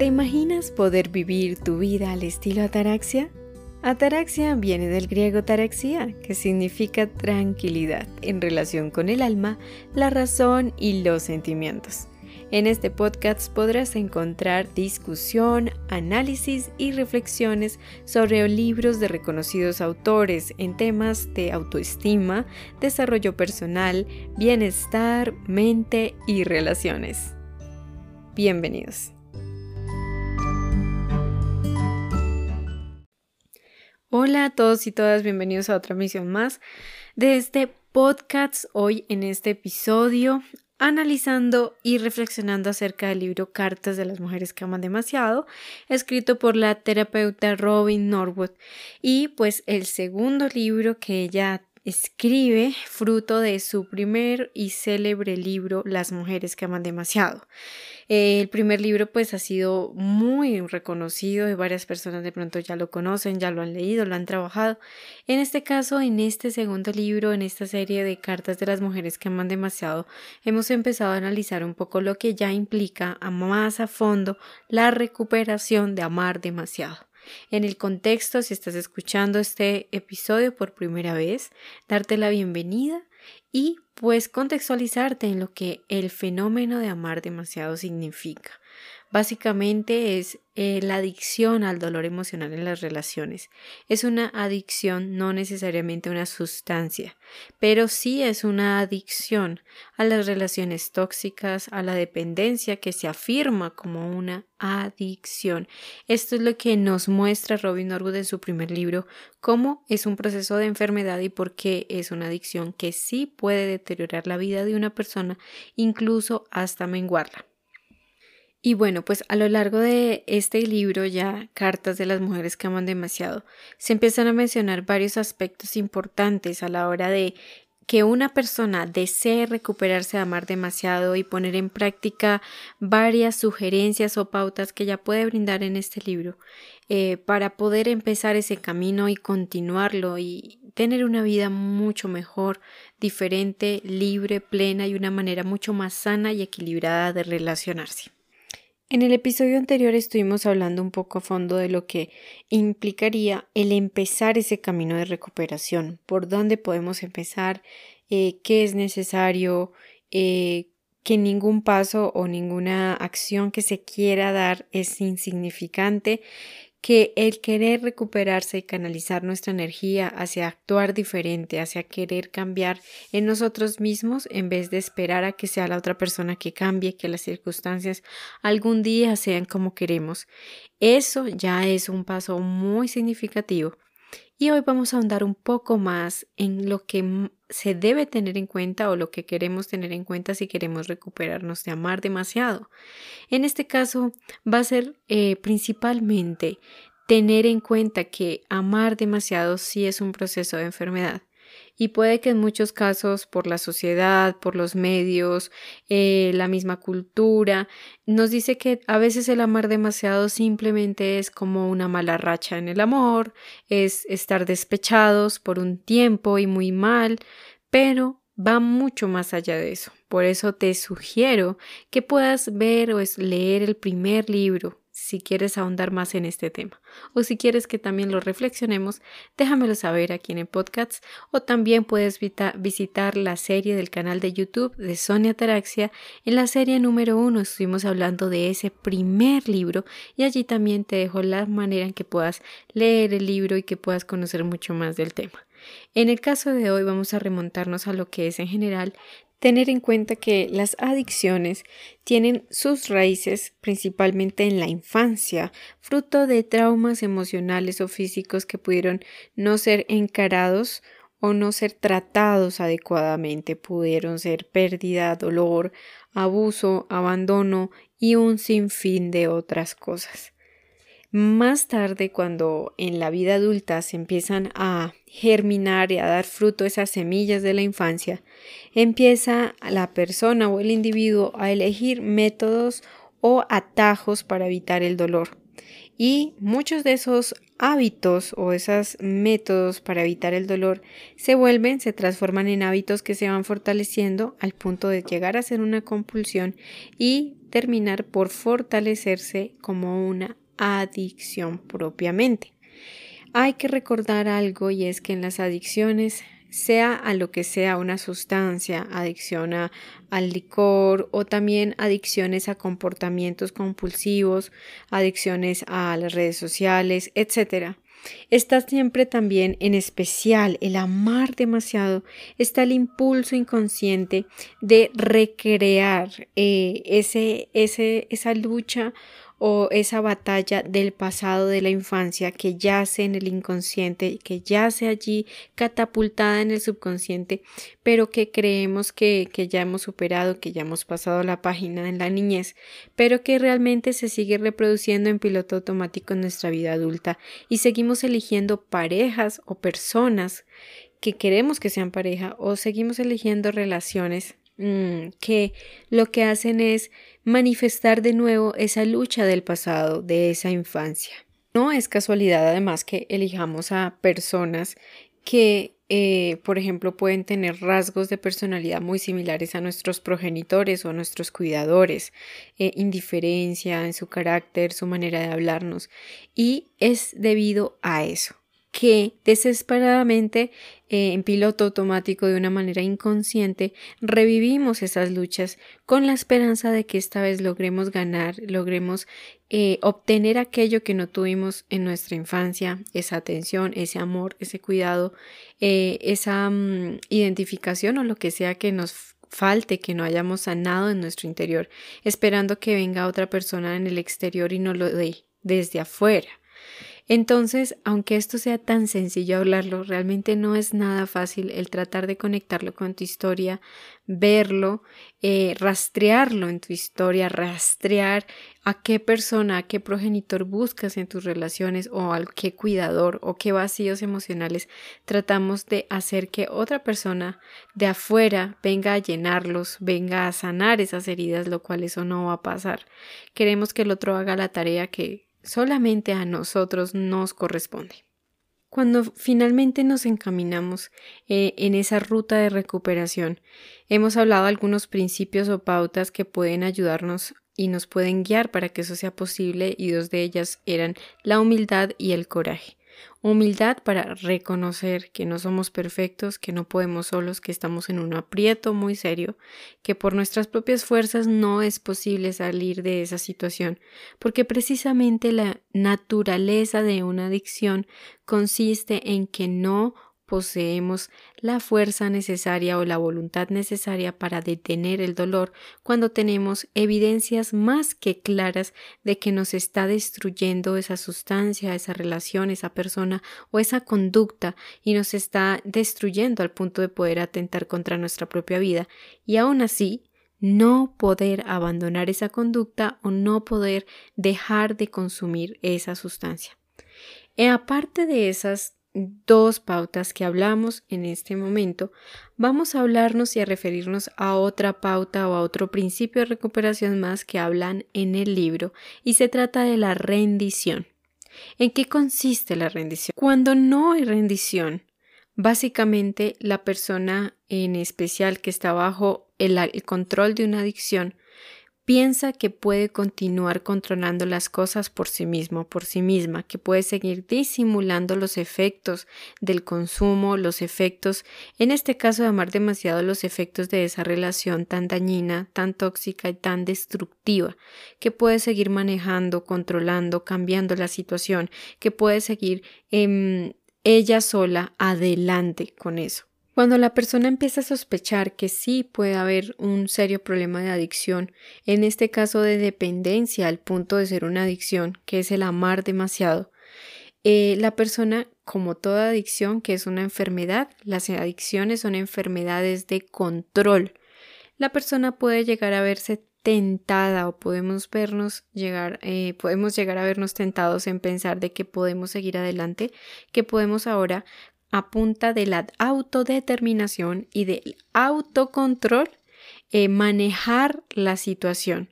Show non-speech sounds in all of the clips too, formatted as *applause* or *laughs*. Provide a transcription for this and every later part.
¿Te imaginas poder vivir tu vida al estilo ataraxia? Ataraxia viene del griego taraxia, que significa tranquilidad en relación con el alma, la razón y los sentimientos. En este podcast podrás encontrar discusión, análisis y reflexiones sobre libros de reconocidos autores en temas de autoestima, desarrollo personal, bienestar, mente y relaciones. Bienvenidos. Hola a todos y todas, bienvenidos a otra misión más de este podcast. Hoy en este episodio analizando y reflexionando acerca del libro Cartas de las Mujeres que Aman Demasiado, escrito por la terapeuta Robin Norwood. Y pues el segundo libro que ella escribe fruto de su primer y célebre libro Las mujeres que aman demasiado. El primer libro pues ha sido muy reconocido y varias personas de pronto ya lo conocen, ya lo han leído, lo han trabajado. En este caso, en este segundo libro, en esta serie de cartas de las mujeres que aman demasiado, hemos empezado a analizar un poco lo que ya implica a más a fondo la recuperación de amar demasiado. En el contexto, si estás escuchando este episodio por primera vez, darte la bienvenida y pues contextualizarte en lo que el fenómeno de amar demasiado significa. Básicamente es eh, la adicción al dolor emocional en las relaciones. Es una adicción, no necesariamente una sustancia, pero sí es una adicción a las relaciones tóxicas, a la dependencia que se afirma como una adicción. Esto es lo que nos muestra Robin Norwood en su primer libro, cómo es un proceso de enfermedad y por qué es una adicción que sí puede deteriorar la vida de una persona, incluso hasta menguarla. Y bueno, pues a lo largo de este libro ya, Cartas de las Mujeres que aman demasiado, se empiezan a mencionar varios aspectos importantes a la hora de que una persona desee recuperarse de amar demasiado y poner en práctica varias sugerencias o pautas que ya puede brindar en este libro eh, para poder empezar ese camino y continuarlo y tener una vida mucho mejor, diferente, libre, plena y una manera mucho más sana y equilibrada de relacionarse. En el episodio anterior estuvimos hablando un poco a fondo de lo que implicaría el empezar ese camino de recuperación, por dónde podemos empezar, eh, qué es necesario, eh, que ningún paso o ninguna acción que se quiera dar es insignificante, que el querer recuperarse y canalizar nuestra energía hacia actuar diferente, hacia querer cambiar en nosotros mismos en vez de esperar a que sea la otra persona que cambie, que las circunstancias algún día sean como queremos. Eso ya es un paso muy significativo. Y hoy vamos a ahondar un poco más en lo que se debe tener en cuenta o lo que queremos tener en cuenta si queremos recuperarnos de amar demasiado. En este caso va a ser eh, principalmente tener en cuenta que amar demasiado sí es un proceso de enfermedad y puede que en muchos casos por la sociedad, por los medios, eh, la misma cultura, nos dice que a veces el amar demasiado simplemente es como una mala racha en el amor, es estar despechados por un tiempo y muy mal, pero va mucho más allá de eso. Por eso te sugiero que puedas ver o leer el primer libro si quieres ahondar más en este tema o si quieres que también lo reflexionemos, déjamelo saber aquí en el podcast o también puedes visitar la serie del canal de YouTube de Sonia Taraxia. En la serie número uno estuvimos hablando de ese primer libro y allí también te dejo la manera en que puedas leer el libro y que puedas conocer mucho más del tema. En el caso de hoy vamos a remontarnos a lo que es en general tener en cuenta que las adicciones tienen sus raíces principalmente en la infancia, fruto de traumas emocionales o físicos que pudieron no ser encarados o no ser tratados adecuadamente, pudieron ser pérdida, dolor, abuso, abandono y un sinfín de otras cosas. Más tarde, cuando en la vida adulta se empiezan a germinar y a dar fruto esas semillas de la infancia, empieza la persona o el individuo a elegir métodos o atajos para evitar el dolor. Y muchos de esos hábitos o esos métodos para evitar el dolor se vuelven, se transforman en hábitos que se van fortaleciendo al punto de llegar a ser una compulsión y terminar por fortalecerse como una adicción propiamente. Hay que recordar algo y es que en las adicciones sea a lo que sea una sustancia, adicción al licor o también adicciones a comportamientos compulsivos, adicciones a las redes sociales, etc. Está siempre también en especial el amar demasiado, está el impulso inconsciente de recrear eh, ese, ese, esa lucha o esa batalla del pasado de la infancia que yace en el inconsciente, que yace allí catapultada en el subconsciente, pero que creemos que, que ya hemos superado, que ya hemos pasado la página en la niñez, pero que realmente se sigue reproduciendo en piloto automático en nuestra vida adulta. Y seguimos eligiendo parejas o personas que queremos que sean pareja o seguimos eligiendo relaciones Mm, que lo que hacen es manifestar de nuevo esa lucha del pasado, de esa infancia. No es casualidad además que elijamos a personas que, eh, por ejemplo, pueden tener rasgos de personalidad muy similares a nuestros progenitores o a nuestros cuidadores, eh, indiferencia en su carácter, su manera de hablarnos, y es debido a eso que desesperadamente eh, en piloto automático de una manera inconsciente revivimos esas luchas con la esperanza de que esta vez logremos ganar, logremos eh, obtener aquello que no tuvimos en nuestra infancia, esa atención, ese amor, ese cuidado, eh, esa mm, identificación o lo que sea que nos falte, que no hayamos sanado en nuestro interior, esperando que venga otra persona en el exterior y nos lo dé desde afuera. Entonces, aunque esto sea tan sencillo hablarlo, realmente no es nada fácil el tratar de conectarlo con tu historia, verlo, eh, rastrearlo en tu historia, rastrear a qué persona, a qué progenitor buscas en tus relaciones o a qué cuidador o qué vacíos emocionales tratamos de hacer que otra persona de afuera venga a llenarlos, venga a sanar esas heridas, lo cual eso no va a pasar. Queremos que el otro haga la tarea que solamente a nosotros nos corresponde. Cuando finalmente nos encaminamos eh, en esa ruta de recuperación, hemos hablado de algunos principios o pautas que pueden ayudarnos y nos pueden guiar para que eso sea posible y dos de ellas eran la humildad y el coraje. Humildad para reconocer que no somos perfectos, que no podemos solos, que estamos en un aprieto muy serio, que por nuestras propias fuerzas no es posible salir de esa situación, porque precisamente la naturaleza de una adicción consiste en que no poseemos la fuerza necesaria o la voluntad necesaria para detener el dolor cuando tenemos evidencias más que claras de que nos está destruyendo esa sustancia, esa relación, esa persona o esa conducta y nos está destruyendo al punto de poder atentar contra nuestra propia vida y aún así no poder abandonar esa conducta o no poder dejar de consumir esa sustancia. E aparte de esas dos pautas que hablamos en este momento, vamos a hablarnos y a referirnos a otra pauta o a otro principio de recuperación más que hablan en el libro y se trata de la rendición. ¿En qué consiste la rendición? Cuando no hay rendición, básicamente la persona en especial que está bajo el, el control de una adicción piensa que puede continuar controlando las cosas por sí mismo, por sí misma, que puede seguir disimulando los efectos del consumo, los efectos, en este caso de amar demasiado los efectos de esa relación tan dañina, tan tóxica y tan destructiva, que puede seguir manejando, controlando, cambiando la situación, que puede seguir em, ella sola adelante con eso. Cuando la persona empieza a sospechar que sí puede haber un serio problema de adicción, en este caso de dependencia al punto de ser una adicción, que es el amar demasiado, eh, la persona, como toda adicción, que es una enfermedad, las adicciones son enfermedades de control. La persona puede llegar a verse tentada o podemos vernos llegar, eh, podemos llegar a vernos tentados en pensar de que podemos seguir adelante, que podemos ahora a de la autodeterminación y del autocontrol eh, manejar la situación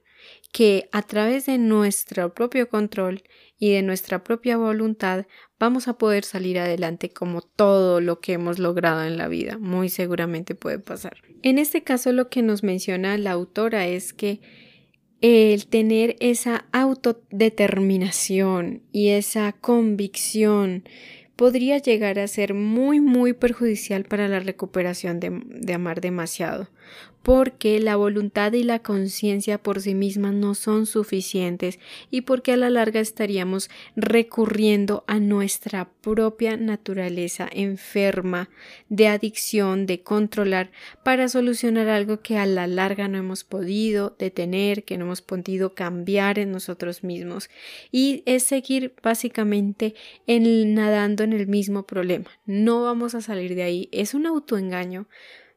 que a través de nuestro propio control y de nuestra propia voluntad, vamos a poder salir adelante como todo lo que hemos logrado en la vida. Muy seguramente puede pasar. En este caso lo que nos menciona la autora es que el tener esa autodeterminación y esa convicción podría llegar a ser muy muy perjudicial para la recuperación de, amar demasiado porque la voluntad y la conciencia por sí mismas no son suficientes y porque a la larga estaríamos recurriendo a nuestra propia naturaleza enferma de adicción, de controlar, para solucionar algo que a la larga no hemos podido detener, que no hemos podido cambiar en nosotros mismos. Y es seguir básicamente en, nadando en el mismo problema. No vamos a salir de ahí. Es un autoengaño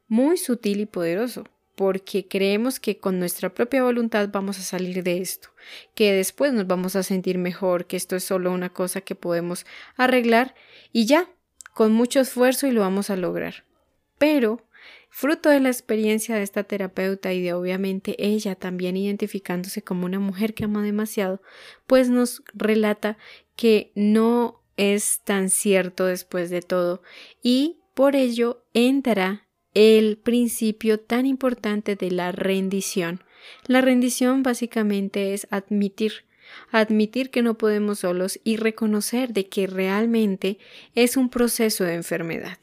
muy sutil y poderoso porque creemos que con nuestra propia voluntad vamos a salir de esto, que después nos vamos a sentir mejor, que esto es solo una cosa que podemos arreglar y ya, con mucho esfuerzo y lo vamos a lograr. Pero, fruto de la experiencia de esta terapeuta y de obviamente ella también identificándose como una mujer que ama demasiado, pues nos relata que no es tan cierto después de todo y por ello entra el principio tan importante de la rendición. La rendición básicamente es admitir, admitir que no podemos solos y reconocer de que realmente es un proceso de enfermedad.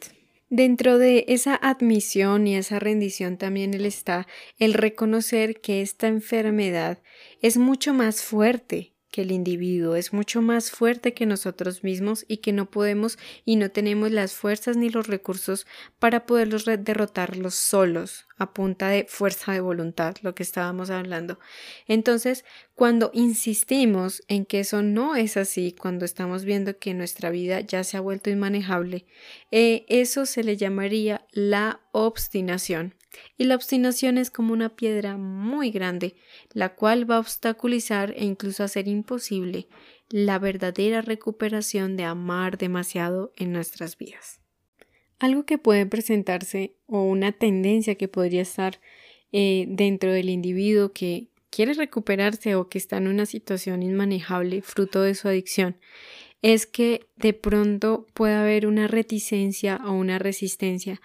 Dentro de esa admisión y esa rendición también está el reconocer que esta enfermedad es mucho más fuerte que el individuo es mucho más fuerte que nosotros mismos y que no podemos y no tenemos las fuerzas ni los recursos para poderlos derrotarlos solos a punta de fuerza de voluntad, lo que estábamos hablando. Entonces, cuando insistimos en que eso no es así, cuando estamos viendo que nuestra vida ya se ha vuelto inmanejable, eh, eso se le llamaría la obstinación. Y la obstinación es como una piedra muy grande, la cual va a obstaculizar e incluso hacer imposible la verdadera recuperación de amar demasiado en nuestras vidas. Algo que puede presentarse o una tendencia que podría estar eh, dentro del individuo que quiere recuperarse o que está en una situación inmanejable fruto de su adicción es que de pronto puede haber una reticencia o una resistencia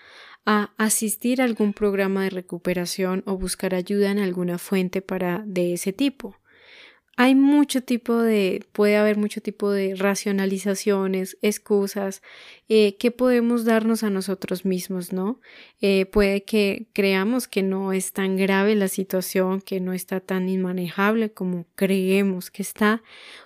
a asistir a algún programa de recuperación o buscar ayuda en alguna fuente para de ese tipo. Hay mucho tipo de, puede haber mucho tipo de racionalizaciones, excusas eh, que podemos darnos a nosotros mismos, ¿no? Eh, puede que creamos que no es tan grave la situación, que no está tan inmanejable como creemos que está,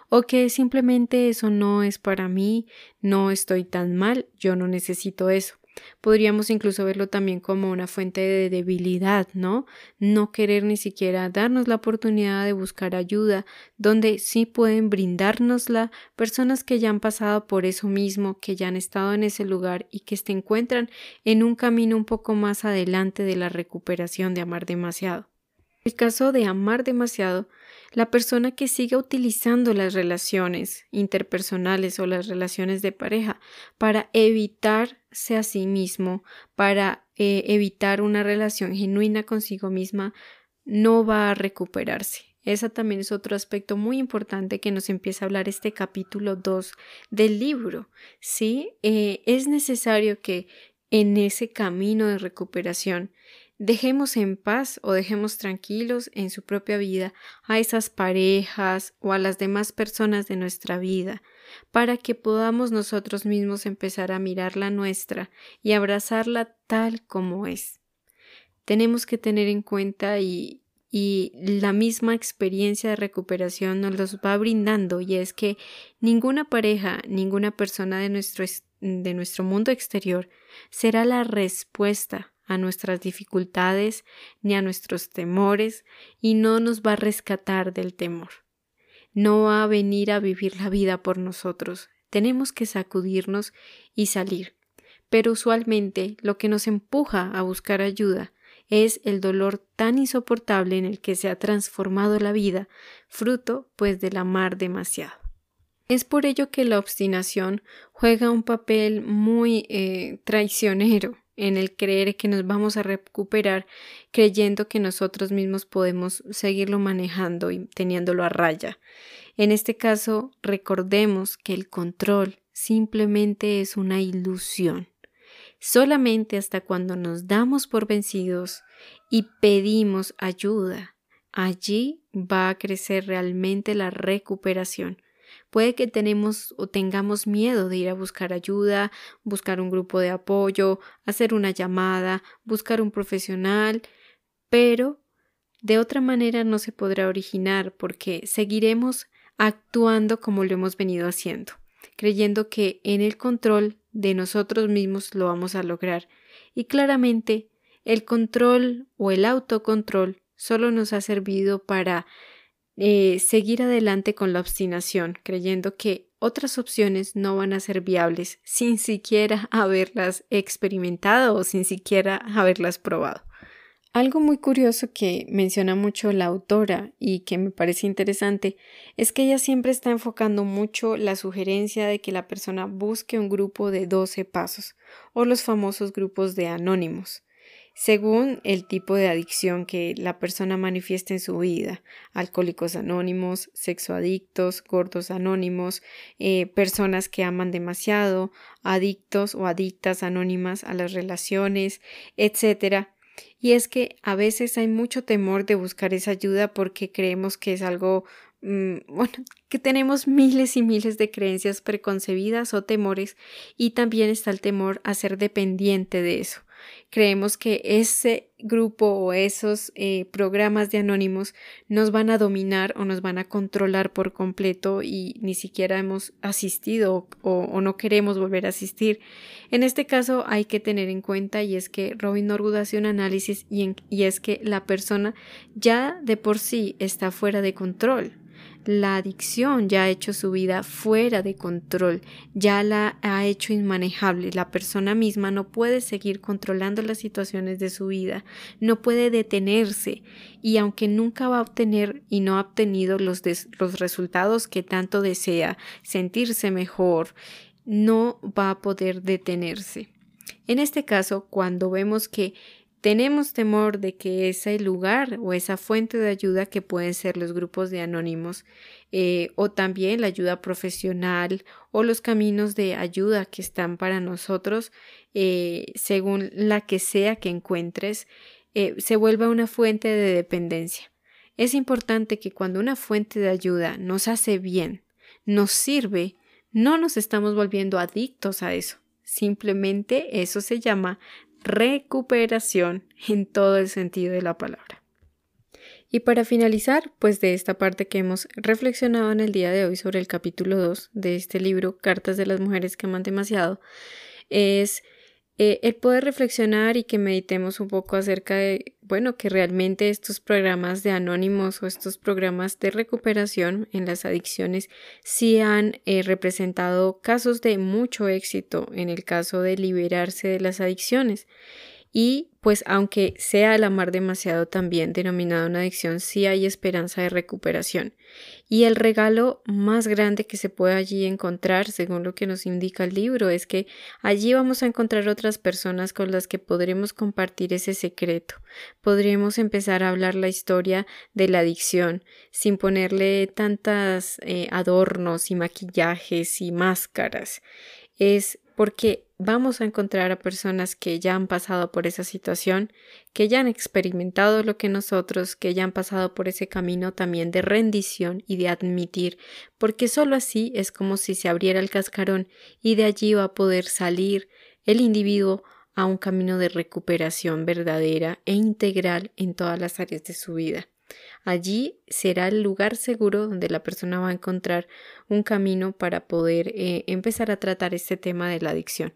o que simplemente eso no es para mí, no estoy tan mal, yo no necesito eso. Podríamos incluso verlo también como una fuente de debilidad, ¿no? No querer ni siquiera darnos la oportunidad de buscar ayuda, donde sí pueden brindárnosla personas que ya han pasado por eso mismo, que ya han estado en ese lugar y que se encuentran en un camino un poco más adelante de la recuperación de amar demasiado. El caso de amar demasiado la persona que siga utilizando las relaciones interpersonales o las relaciones de pareja para evitarse a sí mismo, para eh, evitar una relación genuina consigo misma, no va a recuperarse. Ese también es otro aspecto muy importante que nos empieza a hablar este capítulo 2 del libro. Sí, eh, es necesario que en ese camino de recuperación dejemos en paz o dejemos tranquilos en su propia vida a esas parejas o a las demás personas de nuestra vida, para que podamos nosotros mismos empezar a mirar la nuestra y abrazarla tal como es. Tenemos que tener en cuenta y, y la misma experiencia de recuperación nos los va brindando y es que ninguna pareja, ninguna persona de nuestro, de nuestro mundo exterior será la respuesta a nuestras dificultades ni a nuestros temores y no nos va a rescatar del temor. No va a venir a vivir la vida por nosotros. Tenemos que sacudirnos y salir. Pero usualmente lo que nos empuja a buscar ayuda es el dolor tan insoportable en el que se ha transformado la vida, fruto pues del amar demasiado. Es por ello que la obstinación juega un papel muy eh, traicionero en el creer que nos vamos a recuperar creyendo que nosotros mismos podemos seguirlo manejando y teniéndolo a raya. En este caso, recordemos que el control simplemente es una ilusión. Solamente hasta cuando nos damos por vencidos y pedimos ayuda, allí va a crecer realmente la recuperación. Puede que tenemos o tengamos miedo de ir a buscar ayuda, buscar un grupo de apoyo, hacer una llamada, buscar un profesional, pero de otra manera no se podrá originar porque seguiremos actuando como lo hemos venido haciendo, creyendo que en el control de nosotros mismos lo vamos a lograr. Y claramente el control o el autocontrol solo nos ha servido para eh, seguir adelante con la obstinación, creyendo que otras opciones no van a ser viables sin siquiera *laughs* haberlas experimentado o sin siquiera haberlas probado. Algo muy curioso que menciona mucho la autora y que me parece interesante es que ella siempre está enfocando mucho la sugerencia de que la persona busque un grupo de 12 pasos o los famosos grupos de anónimos según el tipo de adicción que la persona manifiesta en su vida. Alcohólicos anónimos, sexoadictos, gordos anónimos, eh, personas que aman demasiado, adictos o adictas anónimas a las relaciones, etc. Y es que a veces hay mucho temor de buscar esa ayuda porque creemos que es algo mm, *laughs* bueno, que tenemos miles y miles de creencias preconcebidas o temores y también está el temor a ser dependiente de eso. Creemos que ese grupo o esos eh, programas de anónimos nos van a dominar o nos van a controlar por completo y ni siquiera hemos asistido o, no queremos volver a asistir. En este caso hay que tener en cuenta y es que Robin Norwood hace un análisis y es que la persona ya de por sí está fuera de control la adicción ya ha hecho su vida fuera de control, ya la ha hecho inmanejable. La persona misma no puede seguir controlando las situaciones de su vida, no puede detenerse y aunque nunca va a obtener y no ha obtenido los, los resultados que tanto desea, sentirse mejor, no va a poder detenerse. En este caso, cuando vemos que tenemos temor de que ese lugar o esa fuente de ayuda que pueden ser los grupos de anónimos eh, o también la ayuda profesional o los caminos de ayuda que están para nosotros eh, según la que sea que encuentres eh, se vuelva una fuente de dependencia. Es importante que cuando una fuente de ayuda nos hace bien, nos sirve, no nos estamos volviendo adictos a eso. Simplemente eso se llama recuperación en todo el sentido de la palabra. Y para finalizar, pues de esta parte que hemos reflexionado en el día de hoy sobre el capítulo 2 de este libro, Cartas de las Mujeres que aman demasiado, es eh, el poder reflexionar y que meditemos un poco acerca de, bueno, que realmente estos programas de anónimos o estos programas de recuperación en las adicciones sí han eh, representado casos de mucho éxito en el caso de liberarse de las adicciones. Y pues aunque sea el amar demasiado también denominado una adicción, sí hay esperanza de recuperación. Y el regalo más grande que se puede allí encontrar, según lo que nos indica el libro, es que allí vamos a encontrar otras personas con las que podremos compartir ese secreto. Podremos empezar a hablar la historia de la adicción sin ponerle tantas eh, adornos y maquillajes y máscaras. Es porque vamos a encontrar a personas que ya han pasado por esa situación, que ya han experimentado lo que nosotros, que ya han pasado por ese camino también de rendición y de admitir, porque sólo así es como si se abriera el cascarón y de allí va a poder salir el individuo a un camino de recuperación verdadera e integral en todas las áreas de su vida. Allí será el lugar seguro donde la persona va a encontrar un camino para poder eh, empezar a tratar este tema de la adicción.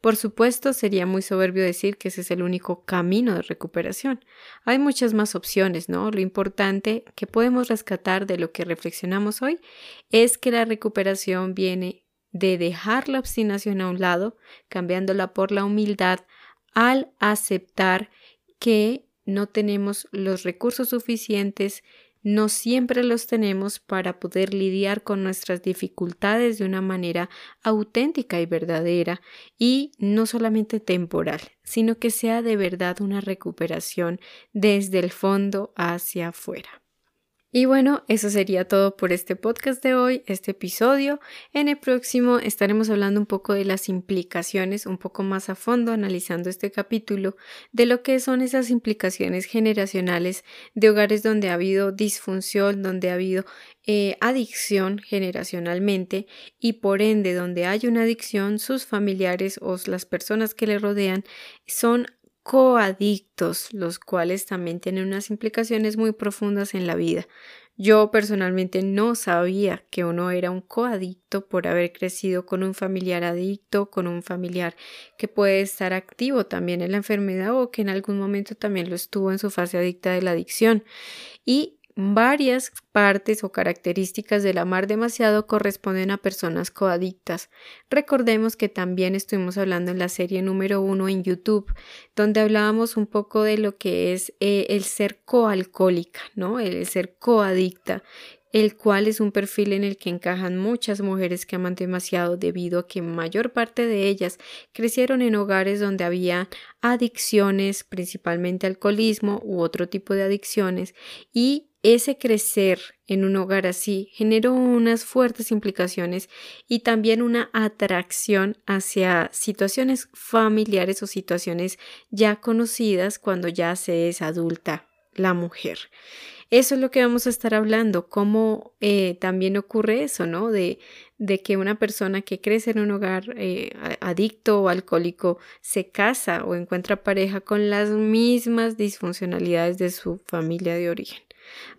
Por supuesto, sería muy soberbio decir que ese es el único camino de recuperación. Hay muchas más opciones, ¿no? Lo importante que podemos rescatar de lo que reflexionamos hoy es que la recuperación viene de dejar la obstinación a un lado, cambiándola por la humildad al aceptar que no tenemos los recursos suficientes no siempre los tenemos para poder lidiar con nuestras dificultades de una manera auténtica y verdadera y no solamente temporal, sino que sea de verdad una recuperación desde el fondo hacia afuera. Y bueno, eso sería todo por este podcast de hoy, este episodio. En el próximo estaremos hablando un poco de las implicaciones, un poco más a fondo, analizando este capítulo, de lo que son esas implicaciones generacionales de hogares donde ha habido disfunción, donde ha habido eh, adicción generacionalmente y por ende donde hay una adicción, sus familiares o las personas que le rodean son coadictos, los cuales también tienen unas implicaciones muy profundas en la vida. Yo personalmente no sabía que uno era un coadicto por haber crecido con un familiar adicto, con un familiar que puede estar activo también en la enfermedad o que en algún momento también lo estuvo en su fase adicta de la adicción. Y Varias partes o características del amar demasiado corresponden a personas coadictas. Recordemos que también estuvimos hablando en la serie número uno en YouTube, donde hablábamos un poco de lo que es eh, el ser coalcohólica, ¿no? El ser coadicta, el cual es un perfil en el que encajan muchas mujeres que aman demasiado debido a que mayor parte de ellas crecieron en hogares donde había adicciones, principalmente alcoholismo u otro tipo de adicciones, y ese crecer en un hogar así generó unas fuertes implicaciones y también una atracción hacia situaciones familiares o situaciones ya conocidas cuando ya se es adulta la mujer. Eso es lo que vamos a estar hablando, cómo eh, también ocurre eso, ¿no? De, que una persona que crece en un hogar eh, adicto o alcohólico se casa o encuentra pareja con las mismas disfuncionalidades de su familia de origen.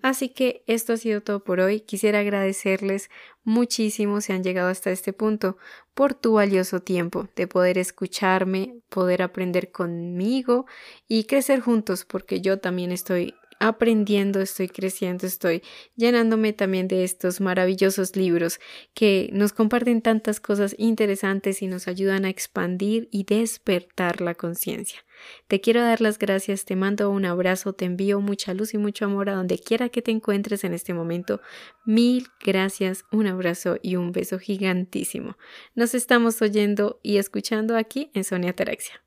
Así que esto ha sido todo por hoy. Quisiera agradecerles muchísimo si han llegado hasta este punto por tu valioso tiempo de poder escucharme, poder aprender conmigo y crecer juntos porque yo también estoy aprendiendo, estoy creciendo, estoy llenándome también de estos maravillosos libros que nos comparten tantas cosas interesantes y nos ayudan a expandir y despertar la conciencia. Te quiero dar las gracias, te mando un abrazo, te envío mucha luz y mucho amor a donde quiera que te encuentres en este momento. Mil gracias, un abrazo y un beso gigantísimo. Nos estamos oyendo y escuchando aquí en Sonia Teraxia.